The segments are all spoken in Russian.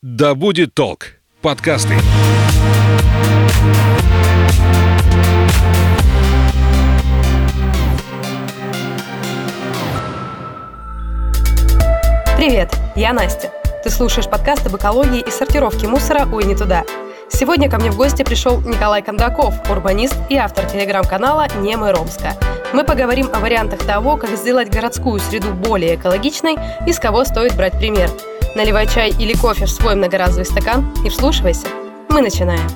«Да будет толк» подкасты. Привет, я Настя. Ты слушаешь подкаст об экологии и сортировке мусора «Ой, не туда». Сегодня ко мне в гости пришел Николай Кондаков, урбанист и автор телеграм-канала «Немы Ромска». Мы поговорим о вариантах того, как сделать городскую среду более экологичной и с кого стоит брать пример. Наливай чай или кофе в свой многоразовый стакан и вслушивайся. Мы начинаем.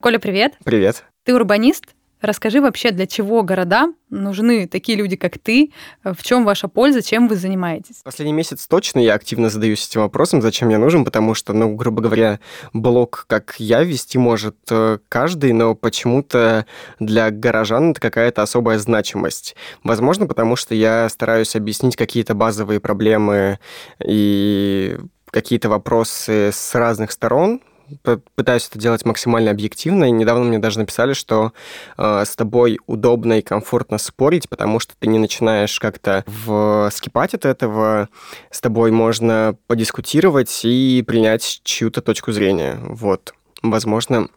Коля, привет. Привет. Ты урбанист? Расскажи вообще, для чего города нужны такие люди, как ты? В чем ваша польза? Чем вы занимаетесь? Последний месяц точно я активно задаюсь этим вопросом, зачем я нужен, потому что, ну, грубо говоря, блог, как я, вести может э, каждый, но почему-то для горожан это какая-то особая значимость. Возможно, потому что я стараюсь объяснить какие-то базовые проблемы и какие-то вопросы с разных сторон, пытаюсь это делать максимально объективно. И недавно мне даже написали, что э, с тобой удобно и комфортно спорить, потому что ты не начинаешь как-то скипать от этого. С тобой можно подискутировать и принять чью-то точку зрения. Вот. Возможно,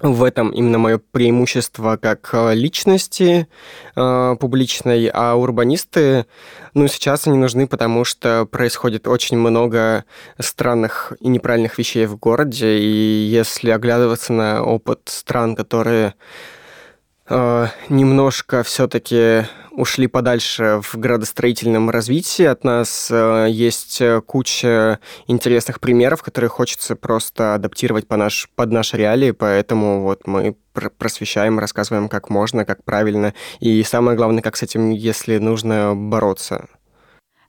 в этом именно мое преимущество как э, личности э, публичной, а урбанисты, ну, сейчас они нужны, потому что происходит очень много странных и неправильных вещей в городе, и если оглядываться на опыт стран, которые э, немножко все-таки ушли подальше в градостроительном развитии от нас. Э, есть э, куча интересных примеров, которые хочется просто адаптировать по наш, под наши реалии, поэтому вот мы просвещаем, рассказываем, как можно, как правильно, и самое главное, как с этим, если нужно, бороться.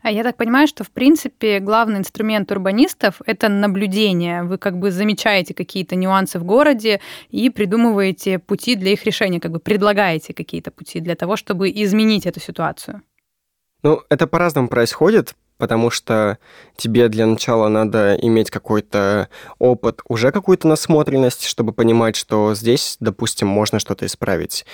А я так понимаю, что, в принципе, главный инструмент урбанистов — это наблюдение. Вы как бы замечаете какие-то нюансы в городе и придумываете пути для их решения, как бы предлагаете какие-то пути для того, чтобы изменить эту ситуацию. Ну, это по-разному происходит, потому что тебе для начала надо иметь какой-то опыт, уже какую-то насмотренность, чтобы понимать, что здесь, допустим, можно что-то исправить.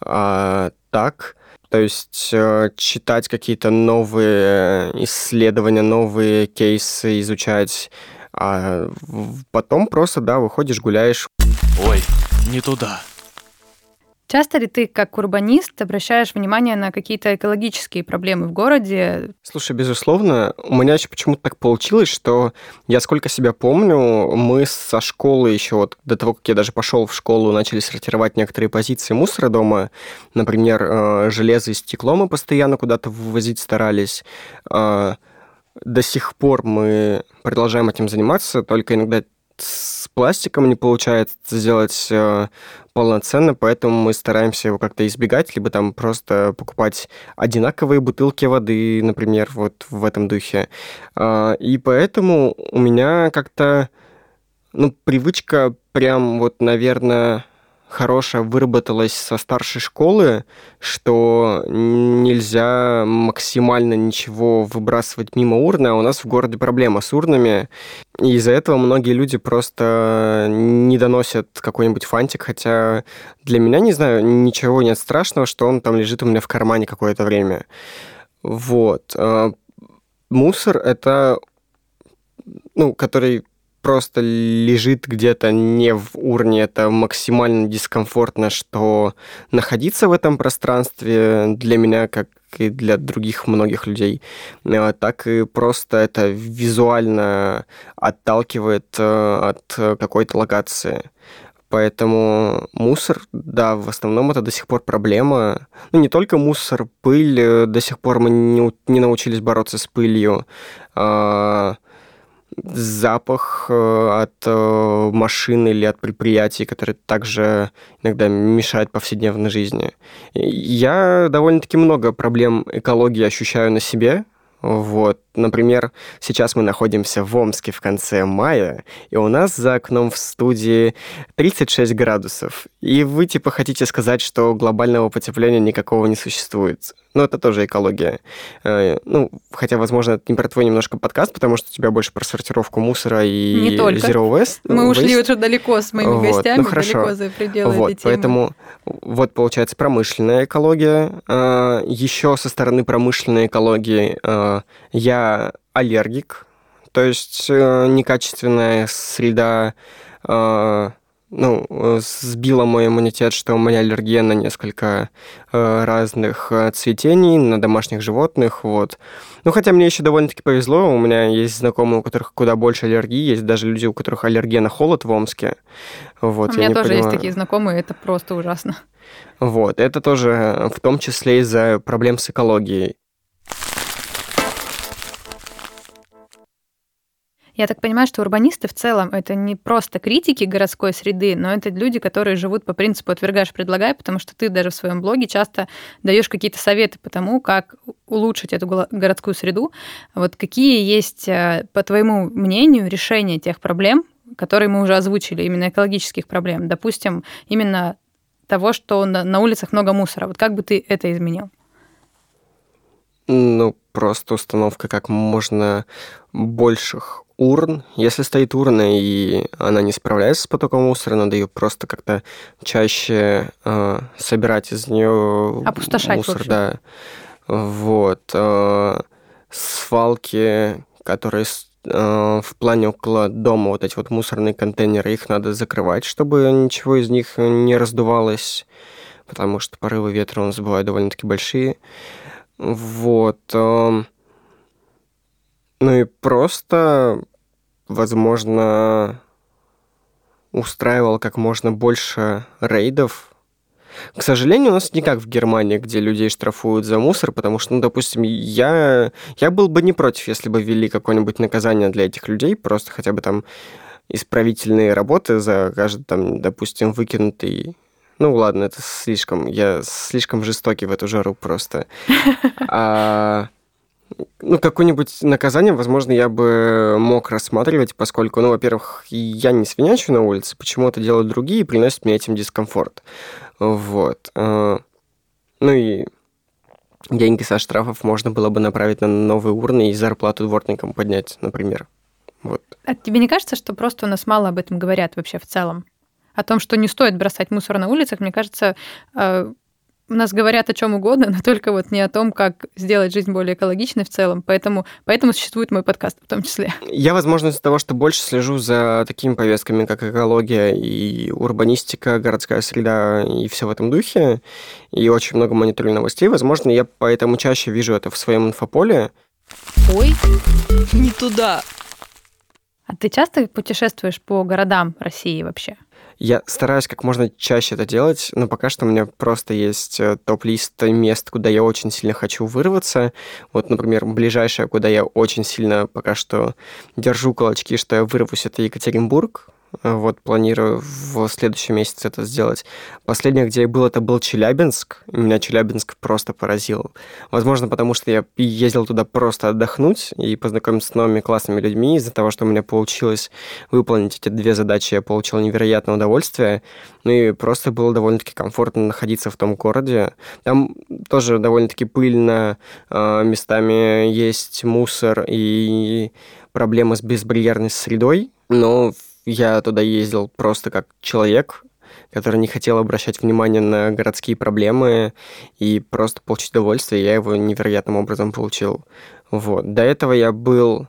А так то есть э, читать какие-то новые исследования, новые кейсы, изучать, а потом просто, да, выходишь, гуляешь. Ой, не туда. Часто ли ты, как урбанист, обращаешь внимание на какие-то экологические проблемы в городе? Слушай, безусловно, у меня еще почему-то так получилось, что я сколько себя помню, мы со школы еще вот до того, как я даже пошел в школу, начали сортировать некоторые позиции мусора дома. Например, э, железо и стекло мы постоянно куда-то вывозить старались. Э, до сих пор мы продолжаем этим заниматься, только иногда с пластиком не получается сделать э, полноценно, поэтому мы стараемся его как-то избегать, либо там просто покупать одинаковые бутылки воды, например, вот в этом духе. Э, и поэтому у меня как-то ну, привычка прям вот, наверное, хорошая выработалась со старшей школы, что нельзя максимально ничего выбрасывать мимо урны, а у нас в городе проблема с урнами, и из-за этого многие люди просто не доносят какой-нибудь фантик, хотя для меня, не знаю, ничего нет страшного, что он там лежит у меня в кармане какое-то время. Вот. А, мусор — это ну, который просто лежит где-то не в урне, это максимально дискомфортно, что находиться в этом пространстве для меня, как и для других многих людей, э, так и просто это визуально отталкивает э, от какой-то локации. Поэтому мусор, да, в основном это до сих пор проблема. Ну, не только мусор, пыль, э, до сих пор мы не, не научились бороться с пылью. А, запах э, от э, машин или от предприятий, которые также иногда мешают повседневной жизни. Я довольно-таки много проблем экологии ощущаю на себе, вот, например, сейчас мы находимся в Омске в конце мая, и у нас за окном в студии 36 градусов. И вы, типа, хотите сказать, что глобального потепления никакого не существует. Ну, это тоже экология. Э, ну, хотя, возможно, это не про твой немножко подкаст, потому что у тебя больше про сортировку мусора и не только. Zero Waste. Мы waste. ушли уже далеко с моими Вот, гостями, ну, хорошо. далеко за пределы Вот, этой темы. поэтому вот получается промышленная экология. А, Еще со стороны промышленной экологии а, я аллергик, то есть э, некачественная среда а, ну, э, сбила мой иммунитет, что у меня аллергия на несколько э, разных э, цветений, на домашних животных, вот. Ну, хотя мне еще довольно-таки повезло, у меня есть знакомые, у которых куда больше аллергии, есть даже люди, у которых аллергия на холод в Омске. Вот, У меня тоже есть понимаю. такие знакомые, это просто ужасно. Вот, это тоже в том числе из-за проблем с экологией. Я так понимаю, что урбанисты в целом это не просто критики городской среды, но это люди, которые живут по принципу «отвергаешь, предлагай», потому что ты даже в своем блоге часто даешь какие-то советы по тому, как улучшить эту городскую среду. Вот какие есть, э, по твоему мнению, решения тех проблем, которые мы уже озвучили, именно экологических проблем? Допустим, именно того, что на улицах много мусора. Вот как бы ты это изменил? Ну, просто установка как можно больших урн. Если стоит урна, и она не справляется с потоком мусора, надо ее просто как-то чаще э, собирать из нее Опустошать, мусор, да. Вот. э, свалки, которые э, в плане около дома, вот эти вот мусорные контейнеры, их надо закрывать, чтобы ничего из них не раздувалось, потому что порывы ветра у нас бывают довольно-таки большие. Вот. Ну и просто, возможно, устраивал как можно больше рейдов. К сожалению, у нас не как в Германии, где людей штрафуют за мусор, потому что, ну, допустим, я, я был бы не против, если бы ввели какое-нибудь наказание для этих людей, просто хотя бы там исправительные работы за каждый, там, допустим, выкинутый ну ладно, это слишком, я слишком жестокий в эту жару просто. А, ну, какое-нибудь наказание, возможно, я бы мог рассматривать, поскольку, ну, во-первых, я не свинячу на улице, почему это делают другие и приносят мне этим дискомфорт. Вот. А, Ну и деньги со штрафов можно было бы направить на новые урны и зарплату дворникам поднять, например. Вот. А тебе не кажется, что просто у нас мало об этом говорят вообще в целом? О том, что не стоит бросать мусор на улицах, мне кажется, э, у нас говорят о чем угодно, но только вот не о том, как сделать жизнь более экологичной в целом. Поэтому, поэтому существует мой подкаст в том числе. Я, возможно, из-за того, что больше слежу за такими повестками, как экология и урбанистика, городская среда и все в этом духе, и очень много мониторю новостей, возможно, я поэтому чаще вижу это в своем инфополе. Ой, Не туда. а ты часто путешествуешь по городам России вообще? Я стараюсь как можно чаще это делать, но пока что у меня просто есть э, топ-лист мест, куда я очень сильно хочу вырваться. Вот, например, ближайшее, куда я очень сильно пока что держу кулачки, что я вырвусь, это Екатеринбург. Вот, планирую в следующем месяце это сделать. Последнее, где я был, это был Челябинск. Меня Челябинск просто поразил. Возможно, потому что я ездил туда просто отдохнуть и познакомиться с новыми классными людьми. Из-за того, что у меня получилось выполнить эти две задачи, я получил невероятное удовольствие. Ну и просто было довольно-таки комфортно находиться в том городе. Там тоже довольно-таки пыльно, э, местами есть мусор и проблемы с безбарьерной средой, но я туда ездил просто как человек, который не хотел обращать внимание на городские проблемы и просто получить удовольствие. Я его невероятным образом получил. Вот. До этого я был,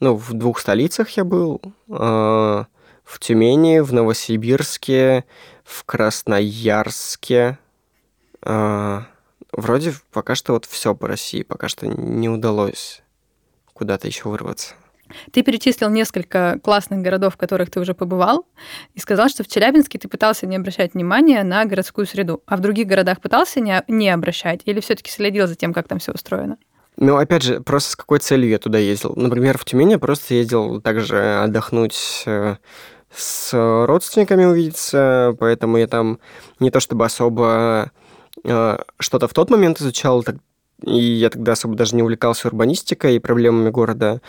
ну, в двух столицах я был. э, в Тюмени, в Новосибирске, в Красноярске. Э, вроде пока что вот все по России. Пока что не удалось куда-то еще вырваться. Ты перечислил несколько классных городов, в которых ты уже побывал, и сказал, что в Челябинске ты пытался не обращать внимания на городскую среду. А в других городах пытался не, не обращать или все-таки следил за тем, как там все устроено? Ну, опять же, просто с какой целью я туда ездил? Например, в Тюмени я просто ездил также отдохнуть э, с родственниками увидеться, поэтому я там не то чтобы особо э, что-то в тот момент изучал, так- и я тогда особо даже не увлекался урбанистикой и проблемами города.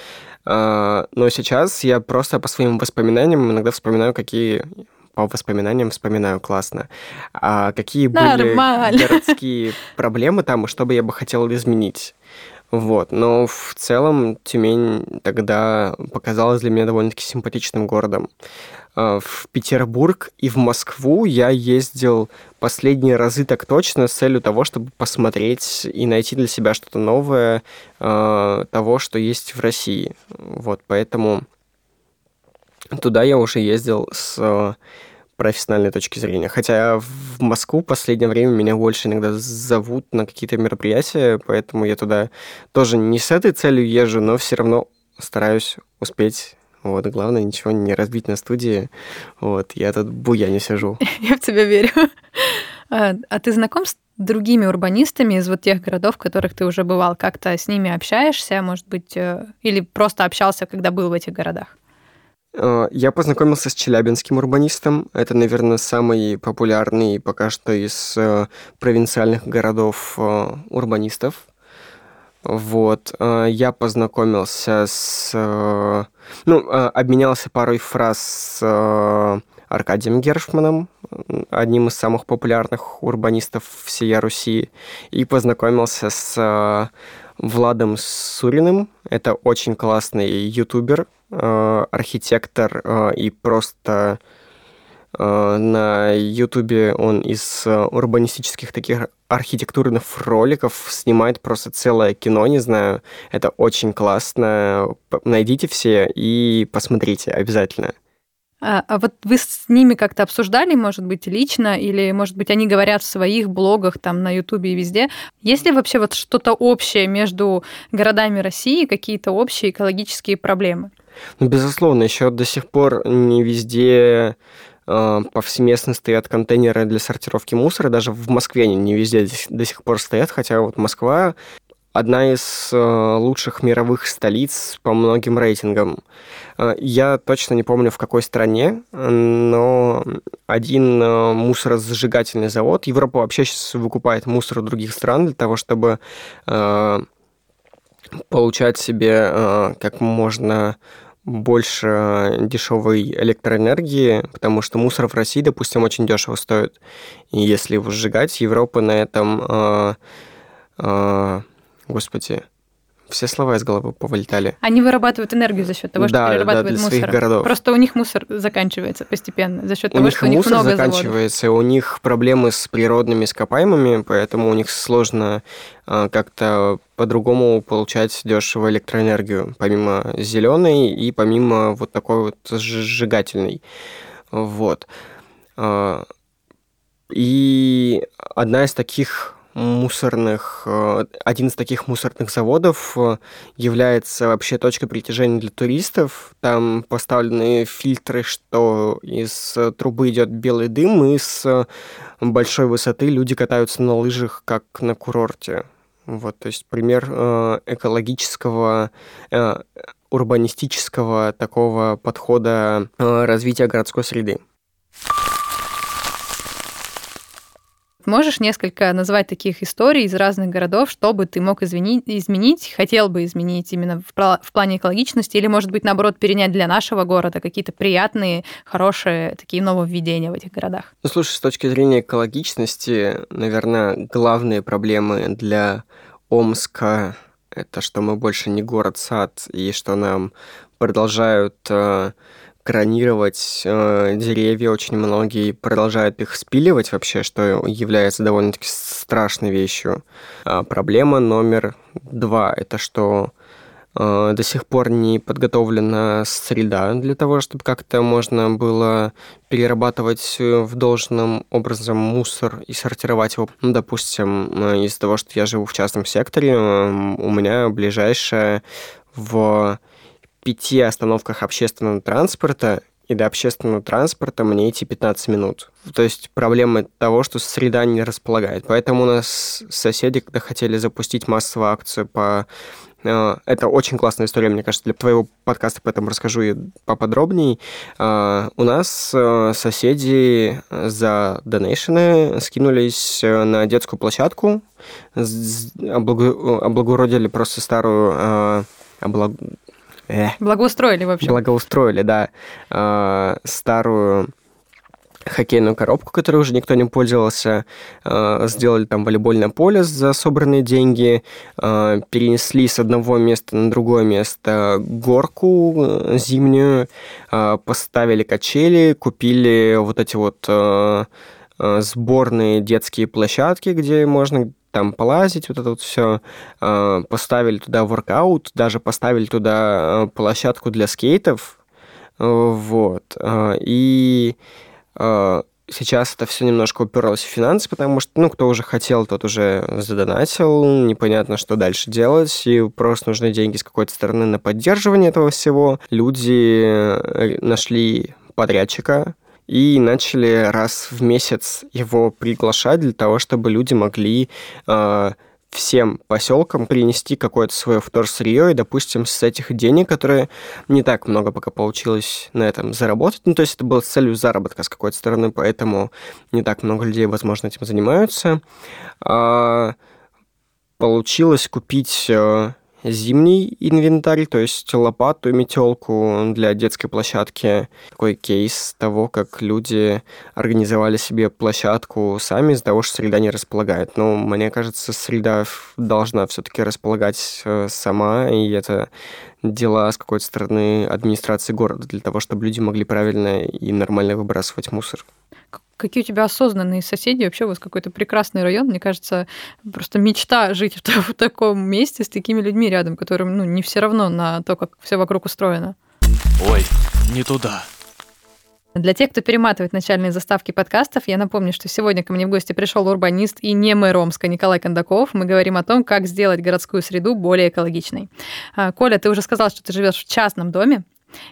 А, Но сейчас я просто по своим воспоминаниям иногда вспоминаю, какие по воспоминаниям вспоминаю классно. А какие Нормально. были городские проблемы там, и что бы я бы хотел изменить? Вот, но в целом Тюмень тогда показалась для меня довольно-таки симпатичным городом. А, В Петербург и в Москву я ездил последние разы так точно с целью того, чтобы посмотреть и найти для себя что-то новое а, того, что есть в России. Вот, поэтому туда я уже ездил с профессиональной точки зрения. Хотя в Москву в последнее время меня больше иногда зовут на какие-то мероприятия, поэтому я туда тоже не с этой целью езжу, но все равно стараюсь успеть. Вот, главное, ничего не разбить на студии. Вот, я тут буя не сижу. Я в тебя верю. А а ты знаком с другими урбанистами из вот тех городов, в которых ты уже бывал? Как-то с ними общаешься, может быть, э, или просто общался, когда был в этих городах? Э, Я познакомился с челябинским урбанистом. Это, наверное, самый популярный пока что из э, провинциальных городов э, урбанистов. Вот. Я познакомился с... Ну, обменялся парой фраз с Аркадием Гершманом, одним из самых популярных урбанистов всей Руси, и познакомился с Владом Суриным. Это очень классный ютубер, э, архитектор э, и просто э, на ютубе он из э, урбанистических таких архитектурных роликов снимает просто целое кино, не знаю. Это очень классно. Найдите все и посмотрите обязательно. А, а вот вы с ними как-то обсуждали, может быть, лично, или, может быть, они говорят в своих блогах, там, на Ютубе и везде. Есть ли вообще вот что-то общее между городами России, какие-то общие экологические проблемы? Ну, безусловно, еще до сих пор не везде э, повсеместно стоят контейнеры для сортировки мусора. Даже в Москве они не везде до сих пор стоят, хотя вот Москва одна из э, лучших мировых столиц по многим рейтингам. Э, Я точно не помню, в какой стране, но один э, мусоросжигательный завод, Европа вообще сейчас выкупает мусор у других стран для того, чтобы э, получать себе как можно больше дешевой электроэнергии, потому что мусор в России, допустим, очень дешево стоит. И если его сжигать, Европа на этом... господи, все слова из головы повылетали. Они вырабатывают энергию за счет того, что Да, да, перерабатывают для своих мусор. городов. Просто у них мусор заканчивается постепенно за счет У того, них что у них много заводов. заканчивается, у них проблемы с природными ископаемыми, поэтому у них сложно э, как-то по-другому получать дешево электроэнергию, помимо зеленой и помимо вот такой вот сжигательной. Вот. А, И одна из таких мусорных, э, один из таких мусорных заводов э, является вообще точкой притяжения для туристов. Там поставлены фильтры, что из э, трубы идет белый дым, и с большой высоты люди катаются на лыжах, как на курорте. Вот, то есть пример экологического, урбанистического такого подхода развития городской среды. Можешь несколько назвать таких историй из разных городов, что бы ты мог извини- изменить, хотел бы изменить именно в, пла- в плане экологичности, или, может быть, наоборот, перенять для нашего города какие-то приятные, хорошие такие нововведения в этих городах? Ну, слушай, с точки зрения экологичности, наверное, главные проблемы для Омска это что мы больше не город-сад, и что нам продолжают э, кронировать э, деревья очень многие, продолжают их спиливать вообще, что является довольно-таки страшной вещью. А проблема номер два – это что э, до сих пор не подготовлена среда для того, чтобы как-то можно было перерабатывать э, в должном образом мусор и сортировать его. Ну, допустим, э, из-за того, что я живу в частном секторе, э, у меня ближайшая в пяти остановках общественного транспорта, и до общественного транспорта мне идти 15 минут. То есть проблема того, что среда не располагает. Поэтому у нас соседи, когда хотели запустить массовую акцию по... э, Это очень классная история, мне кажется, для твоего подкаста, поэтому расскажу ее поподробнее. Э, У нас э, соседи за донейшены скинулись на детскую площадку, облагородили просто старую... облаг- э, Благоустроили, в общем. Благоустроили, да, э, старую хоккейную коробку, которой уже никто не пользовался, э, сделали там волейбольное поле за собранные деньги, э, перенесли с одного места на другое место горку э, зимнюю, поставили качели, купили вот эти вот сборные детские площадки, где можно там полазить, вот это вот все, поставили туда воркаут, даже поставили туда площадку для скейтов, вот, и а, сейчас это все немножко уперлось в финансы, потому что, ну, кто уже хотел, тот уже задонатил, непонятно, что дальше делать, и просто нужны деньги с какой-то стороны на поддерживание этого всего. Люди э, нашли подрядчика, и начали раз в месяц его приглашать для того, чтобы люди могли э, всем поселкам принести какое-то свое вторсырье, и, допустим, с этих денег, которые не так много пока получилось на этом заработать, ну, то есть это было с целью заработка с какой-то стороны, поэтому не так много людей, возможно, этим занимаются, а, получилось купить э, зимний инвентарь, то есть лопату и метелку для детской площадки. Такой кейс того, как люди организовали себе площадку сами из-за того, что среда не располагает. Но мне кажется, среда должна все-таки располагать э, сама, и это дела с какой-то стороны администрации города для того, чтобы люди могли правильно и нормально выбрасывать мусор. Какие у тебя осознанные соседи? Вообще у вас какой-то прекрасный район. Мне кажется, просто мечта жить в, в таком месте с такими людьми рядом, которым ну, не все равно на то, как все вокруг устроено. Ой, не туда. Для тех, кто перематывает начальные заставки подкастов, я напомню, что сегодня ко мне в гости пришел урбанист и не мэр Омска Николай Кондаков. Мы говорим о том, как сделать городскую среду более экологичной. А, Коля, ты уже сказал, что ты живешь в частном доме.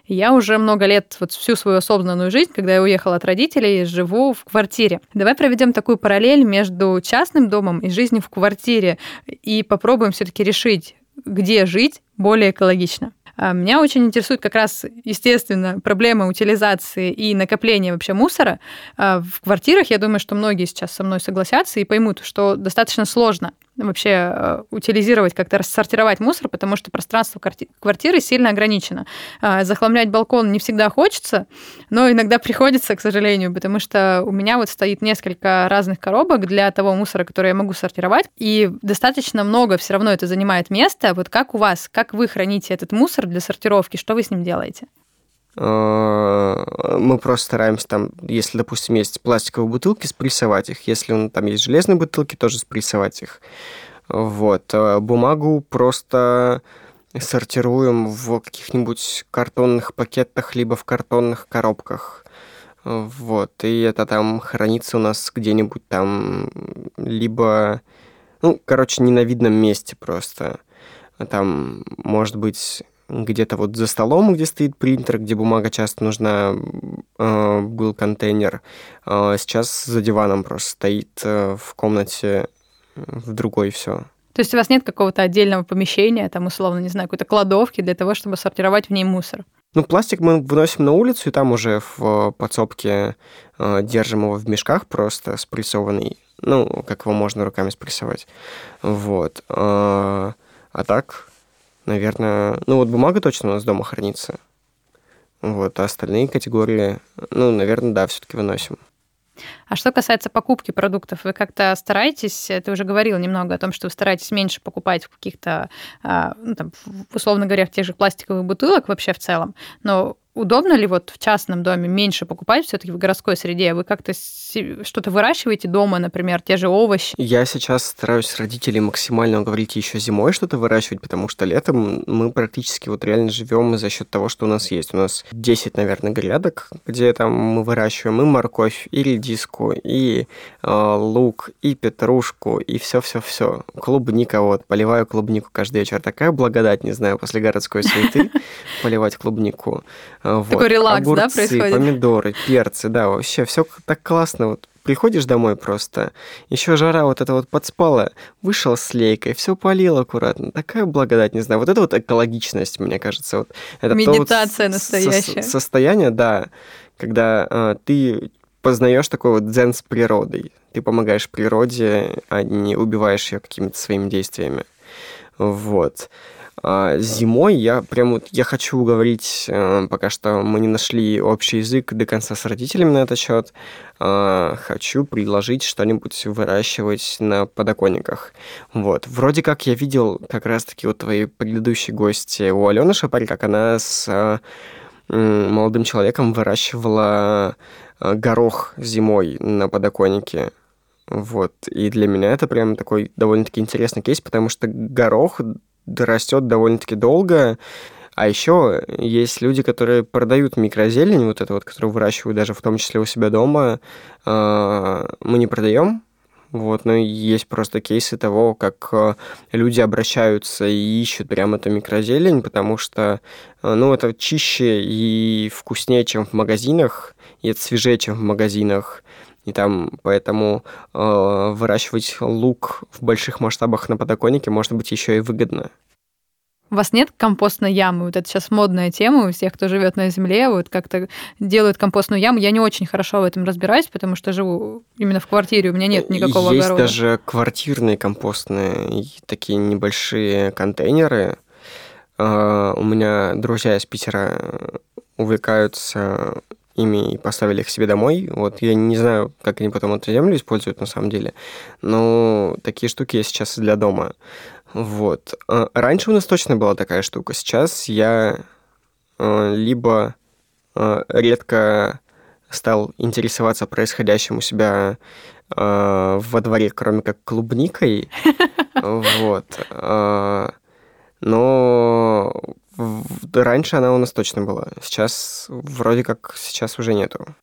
Я уже много лет, вот всю свою осознанную жизнь, когда я уехала от родителей, живу в квартире. Давай проведем такую параллель между частным домом и жизнью в квартире и попробуем все-таки решить, где жить более экологично. А, меня очень интересует как раз, естественно, проблема утилизации и накопления вообще мусора. А, в квартирах, я думаю, что многие сейчас со мной согласятся и поймут, что достаточно сложно вообще э, утилизировать, как-то рассортировать мусор, потому что пространство квартиры сильно ограничено. А, захламлять балкон не всегда хочется, но иногда приходится, к сожалению, потому что у меня вот стоит несколько разных коробок для того мусора, который я могу сортировать, и достаточно много все равно это занимает место. Вот как у вас, как вы храните этот мусор для сортировки, что вы с ним делаете? А, мы просто стараемся там, если, допустим, есть пластиковые бутылки, спрессовать их. Если там есть железные бутылки, тоже спрессовать их. Вот. А бумагу просто сортируем в каких-нибудь картонных пакетах, либо в картонных коробках. Вот. И это там хранится у нас где-нибудь там, либо, ну, короче, не на видном месте просто. Там, может быть, где-то вот за столом, где стоит принтер, где бумага часто нужна, э, был контейнер. Э, сейчас за диваном просто стоит э, в комнате в другой все. То есть у вас нет какого-то отдельного помещения, там, условно, не знаю, какой-то кладовки для того, чтобы сортировать в ней мусор? Ну, пластик мы выносим на улицу, и там уже в подсобке э, держим его в мешках просто спрессованный. Ну, как его можно руками спрессовать. Вот. Э, а так, наверное... Ну, вот бумага точно у нас дома хранится. Вот, а остальные категории, ну, наверное, да, все-таки выносим. А что касается покупки продуктов, вы как-то стараетесь, ты уже говорил немного о том, что вы стараетесь меньше покупать в каких-то, а, ну, там, условно говоря, в тех же пластиковых бутылок вообще в целом, но удобно ли вот в частном доме меньше покупать все-таки в городской среде? Вы как-то что-то выращиваете дома, например, те же овощи? Я сейчас стараюсь родителей максимально уговорить еще зимой что-то выращивать, потому что летом мы практически вот реально живем за счет того, что у нас есть. У нас 10, наверное, грядок, где там мы выращиваем и морковь, и редиску, и э, лук, и петрушку, и все-все-все. Клубника вот, поливаю клубнику каждый вечер. Такая благодать, не знаю, после городской суеты поливать клубнику. Вот. Такой релакс, Огурцы, да, происходит? помидоры, перцы, да, вообще все так классно. Вот приходишь домой просто, еще жара вот эта вот подспала, вышел с лейкой, все полил аккуратно. Такая благодать, не знаю. Вот это вот экологичность, мне кажется. Вот, это Медитация вот настоящая. Со- состояние, да, когда э, ты познаешь такой вот дзен с природой. Ты помогаешь природе, а не убиваешь ее какими-то своими действиями. Вот. А зимой я прям вот, я хочу говорить, э, пока что мы не нашли общий язык до конца с родителями на этот счет, а, хочу предложить что-нибудь выращивать на подоконниках. Вот. Вроде как я видел как раз-таки вот твои предыдущие гости у Алены Шапарь, как она с э, молодым человеком выращивала э, горох зимой на подоконнике. Вот. И для меня это прям такой довольно-таки интересный кейс, потому что горох растет довольно-таки долго. А еще есть люди, которые продают микрозелень, вот это вот, которую выращивают даже в том числе у себя дома. А, мы не продаем, вот, но есть просто кейсы того, как э, люди обращаются и ищут прям эту микрозелень, потому что, э, ну, это чище и вкуснее, чем в магазинах, и это свежее, чем в магазинах. И там поэтому э, выращивать лук в больших масштабах на подоконнике может быть еще и выгодно. У вас нет компостной ямы? Вот это сейчас модная тема у всех, кто живет на земле, вот как-то делают компостную яму. Я не очень хорошо в этом разбираюсь, потому что живу именно в квартире, у меня нет никакого Есть огорода. даже квартирные компостные, такие небольшие контейнеры. Э, у меня друзья из Питера увлекаются ими и поставили их себе домой. Вот я не знаю, как они потом эту землю используют на самом деле, но такие штуки есть сейчас для дома. Вот. А раньше у нас точно была такая штука. Сейчас я э, либо э, редко стал интересоваться происходящим у себя э, во дворе, кроме как клубникой. Вот. Но раньше она у нас точно была. Сейчас вроде как сейчас уже нету.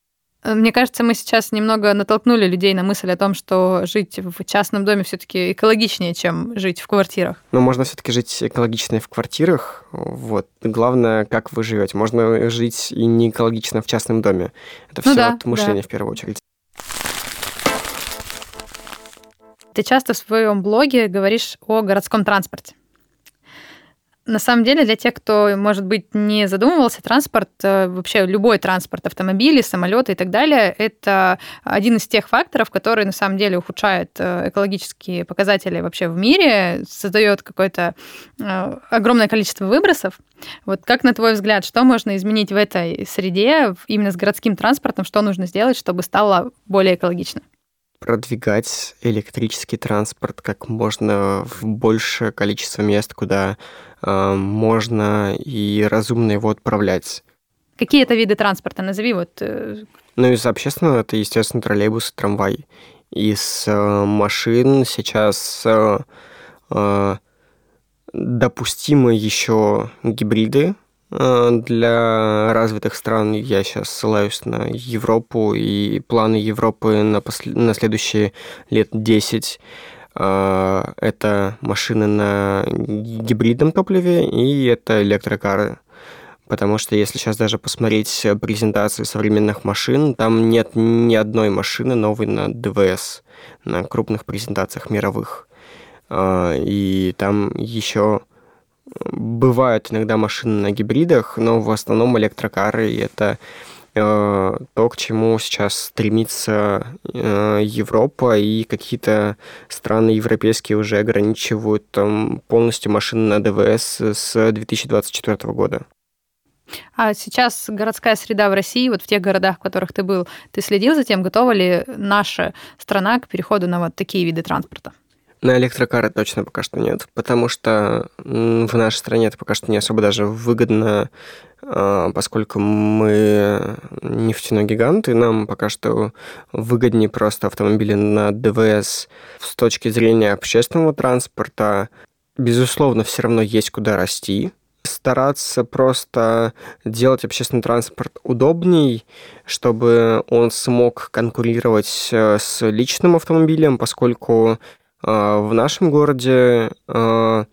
Э, мне кажется, мы сейчас немного натолкнули людей на мысль о том, что жить в частном доме все-таки экологичнее, чем жить в квартирах. Но можно все-таки жить экологично в квартирах. Вот. Главное, как вы живете. Можно жить и не экологично в частном доме. Это все Ну да, от мышления да. в первую очередь. Ты часто в своем блоге говоришь о городском транспорте. На самом деле, для тех, кто, может быть, не задумывался, транспорт, э, вообще любой транспорт, автомобили, самолеты и так далее, это один из тех факторов, который на самом деле ухудшает э, экологические показатели вообще в мире, создает какое-то э, огромное количество выбросов. Вот как, на твой взгляд, что можно изменить в этой среде, именно с городским транспортом, что нужно сделать, чтобы стало более экологично? Продвигать электрический транспорт как можно в большее количество мест, куда э, можно и разумно его отправлять. Какие это виды транспорта? Назови вот. э, Ну, из общественного это, естественно, троллейбус и трамвай. Из э, машин сейчас э, э, допустимы еще гибриды, для развитых стран я сейчас ссылаюсь на Европу и планы Европы на, посл... на следующие лет 10 э, это машины на гибридном топливе и это электрокары. Потому что если сейчас даже посмотреть презентации современных машин, там нет ни одной машины новой на ДВС, на крупных презентациях мировых. Э, И там еще бывают иногда машины на гибридах, но в основном электрокары, и это э, то, к чему сейчас стремится э, Европа, и какие-то страны европейские уже ограничивают там, полностью машины на ДВС с 2024 года. А сейчас городская среда в России, вот в тех городах, в которых ты был, ты следил за тем, готова ли наша страна к переходу на вот такие виды транспорта? На электрокары точно пока что нет, потому что в нашей стране это пока что не особо даже выгодно, а, поскольку мы нефтяной гигант, и нам пока что выгоднее просто автомобили на ДВС с точки зрения общественного транспорта. Безусловно, все равно есть куда расти, стараться просто делать общественный транспорт удобней, чтобы он смог конкурировать э, с личным автомобилем, поскольку в нашем городе а,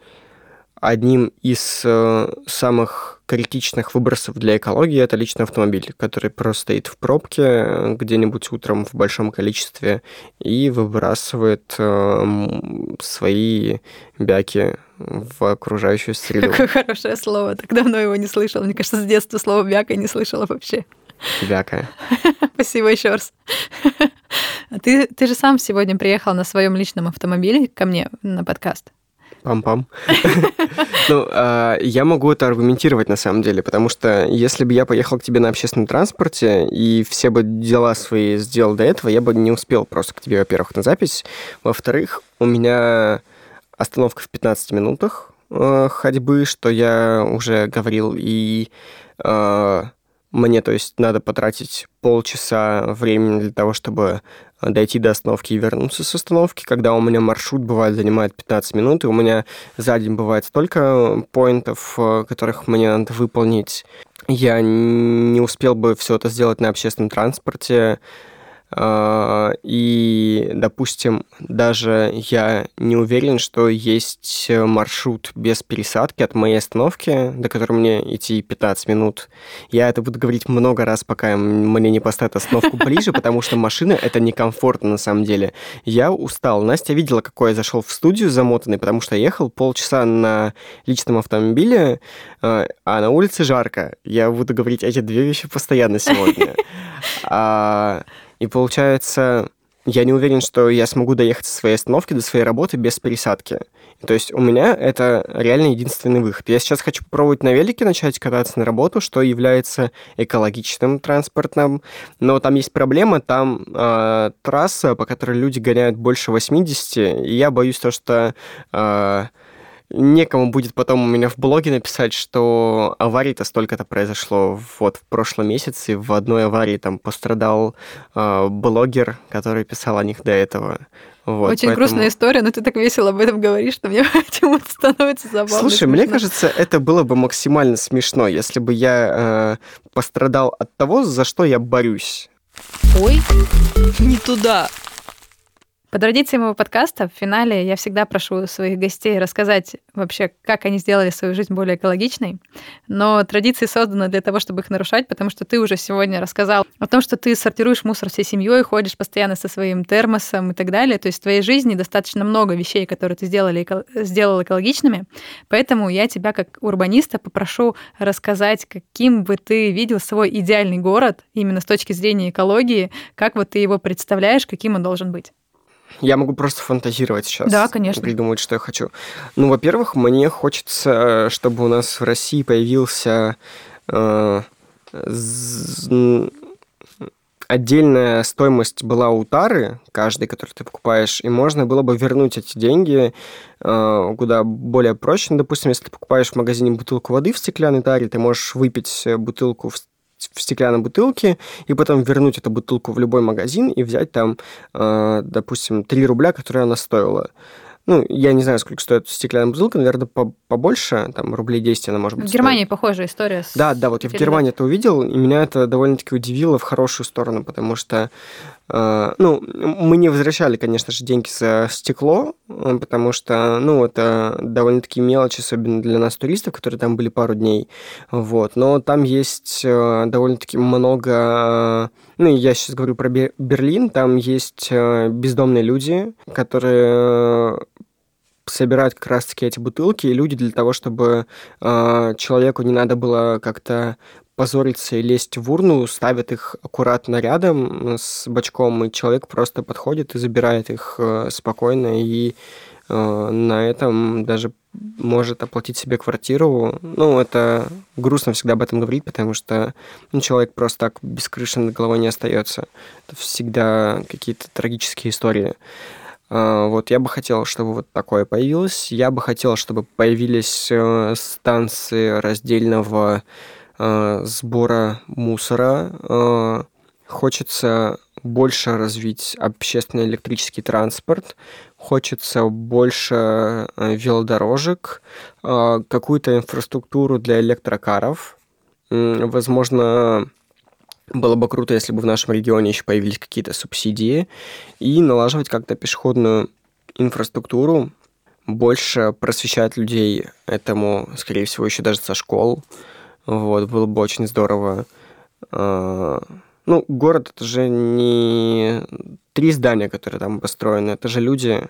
одним из а, самых критичных выбросов для экологии это личный автомобиль, который просто стоит в пробке где-нибудь утром в большом количестве и выбрасывает свои бяки в окружающую среду. Какое хорошее слово. Так давно его не слышала. Мне кажется, с детства слово бяка не слышала вообще. Бяка. Спасибо еще раз. Ты, ты же сам сегодня приехал на своем личном автомобиле ко мне на подкаст. Пам-пам. Ну, а, я могу это аргументировать на самом деле, потому что если бы я поехал к тебе на общественном транспорте и все бы дела свои сделал до этого, я бы не успел просто к тебе, во-первых, на запись. Во-вторых, у меня остановка в 15 минутах э, ходьбы, что я уже говорил, и э, мне, то есть, надо потратить полчаса времени для того, чтобы дойти до остановки и вернуться с остановки, когда у меня маршрут бывает занимает 15 минут, и у меня за день бывает столько поинтов, э, которых мне надо выполнить. Я не успел бы все это сделать на общественном транспорте, и, допустим, даже я не уверен, что есть маршрут без пересадки от моей остановки, до которой мне идти 15 минут. Я это буду говорить много раз, пока мне не поставят остановку ближе, потому что машина — это некомфортно на самом деле. Я устал. Настя видела, какой я зашел в студию замотанный, потому что ехал полчаса на личном автомобиле, а, а на улице жарко. Я буду говорить эти две вещи постоянно сегодня. И получается, я не уверен, что я смогу доехать со своей остановки до своей работы без пересадки. То есть у меня это реально единственный выход. Я сейчас хочу попробовать на велике начать кататься на работу, что является экологичным транспортом. Но там есть проблема, там э, трасса, по которой люди гоняют больше 80, и я боюсь то, что... Э, некому будет потом у меня в блоге написать, что аварий-то столько-то произошло вот в прошлом месяце. В одной аварии там пострадал э, блогер, который писал о них до этого. Вот, Очень поэтому... грустная история, но ты так весело об этом говоришь, что мне почему-то становится забавно. Слушай, смешно. мне кажется, это было бы максимально смешно, если бы я э, пострадал от того, за что я борюсь. Ой, не туда. По традиции моего подкаста в финале я всегда прошу своих гостей рассказать вообще, как они сделали свою жизнь более экологичной. Но традиции созданы для того, чтобы их нарушать, потому что ты уже сегодня рассказал о том, что ты сортируешь мусор всей семьей, ходишь постоянно со своим термосом и так далее. То есть в твоей жизни достаточно много вещей, которые ты сделали, сделал экологичными. Поэтому я тебя, как урбаниста, попрошу рассказать, каким бы ты видел свой идеальный город именно с точки зрения экологии, как вот ты его представляешь, каким он должен быть. Я могу просто фантазировать сейчас. Да, конечно. Придумать, что я хочу. Ну, во-первых, мне хочется, чтобы у нас в России появился э, отдельная стоимость была у тары, каждой, которую ты покупаешь, и можно было бы вернуть эти деньги э, куда более проще. Ну, допустим, если ты покупаешь в магазине бутылку воды в стеклянной таре, ты можешь выпить бутылку в в стеклянной бутылке, и потом вернуть эту бутылку в любой магазин и взять там, э, допустим, 3 рубля, которые она стоила. Ну, я не знаю, сколько стоит стеклянная бутылка, наверное, побольше, там, рублей 10 она может быть. В Германии стоит. похожая история. С да, да, вот я в Германии это увидел, и меня это довольно-таки удивило в хорошую сторону, потому что а, ну, мы не возвращали, конечно же, деньги за стекло, э, потому что, ну, это довольно-таки мелочь, особенно для нас, туристов, которые там были пару дней, вот. Но там есть э, довольно-таки много... Ну, я сейчас говорю про Берлин, там есть э, бездомные люди, которые собирают как раз-таки эти бутылки, и люди для того, чтобы э, человеку не надо было как-то позориться и лезть в урну, ставят их аккуратно рядом с бачком, и человек просто подходит и забирает их э, спокойно, и э, на этом даже может оплатить себе квартиру. Ну, это грустно всегда об этом говорить, потому что ну, человек просто так без крыши над головой не остается. Это всегда какие-то трагические истории. А, вот я бы хотел, чтобы вот такое появилось. Я бы хотел, чтобы появились э, станции раздельного сбора мусора. Э, хочется больше развить общественный электрический транспорт, хочется больше э, велодорожек, какую-то инфраструктуру для электрокаров. Возможно, было бы круто, если бы в нашем регионе еще появились какие-то субсидии и налаживать как-то пешеходную инфраструктуру, больше просвещать людей этому, скорее всего, еще даже со школ. Вот, было бы очень здорово. А, ну, город это же не три здания, которые там построены, это же люди,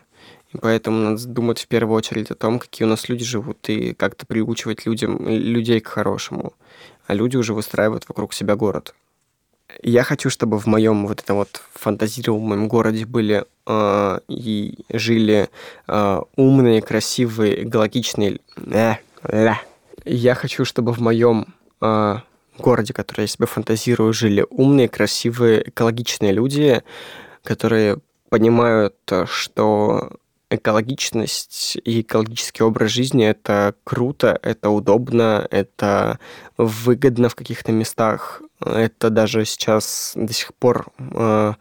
и поэтому надо думать в первую очередь о том, какие у нас люди живут, и как-то приучивать людям, людей к хорошему. А люди уже выстраивают вокруг себя город. Я хочу, чтобы в моем вот этом вот фантазируемом городе были э, и жили э, умные, красивые, экологичные... Э, э. Я хочу, чтобы в моем э, городе, который я себе фантазирую, жили умные, красивые, экологичные люди, которые понимают, что экологичность и экологический образ жизни это круто, это удобно, это выгодно в каких-то местах. Это даже сейчас до сих пор э,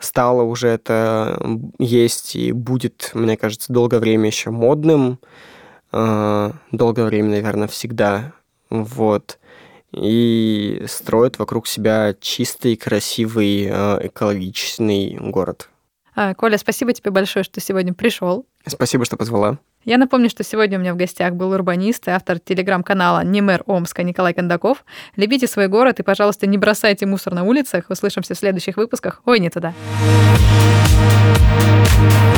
стало уже это есть и будет, мне кажется, долгое время еще модным. Э, долгое время, наверное, всегда. Вот. И строят вокруг себя чистый, красивый, э, экологичный город. А, Коля, спасибо тебе большое, что сегодня пришел. Спасибо, что позвала. Я напомню, что сегодня у меня в гостях был урбанист и автор телеграм-канала «Не мэр Омска» Николай Кондаков. Любите свой город и, пожалуйста, не бросайте мусор на улицах. Услышимся в следующих выпусках. Ой, не туда. thank you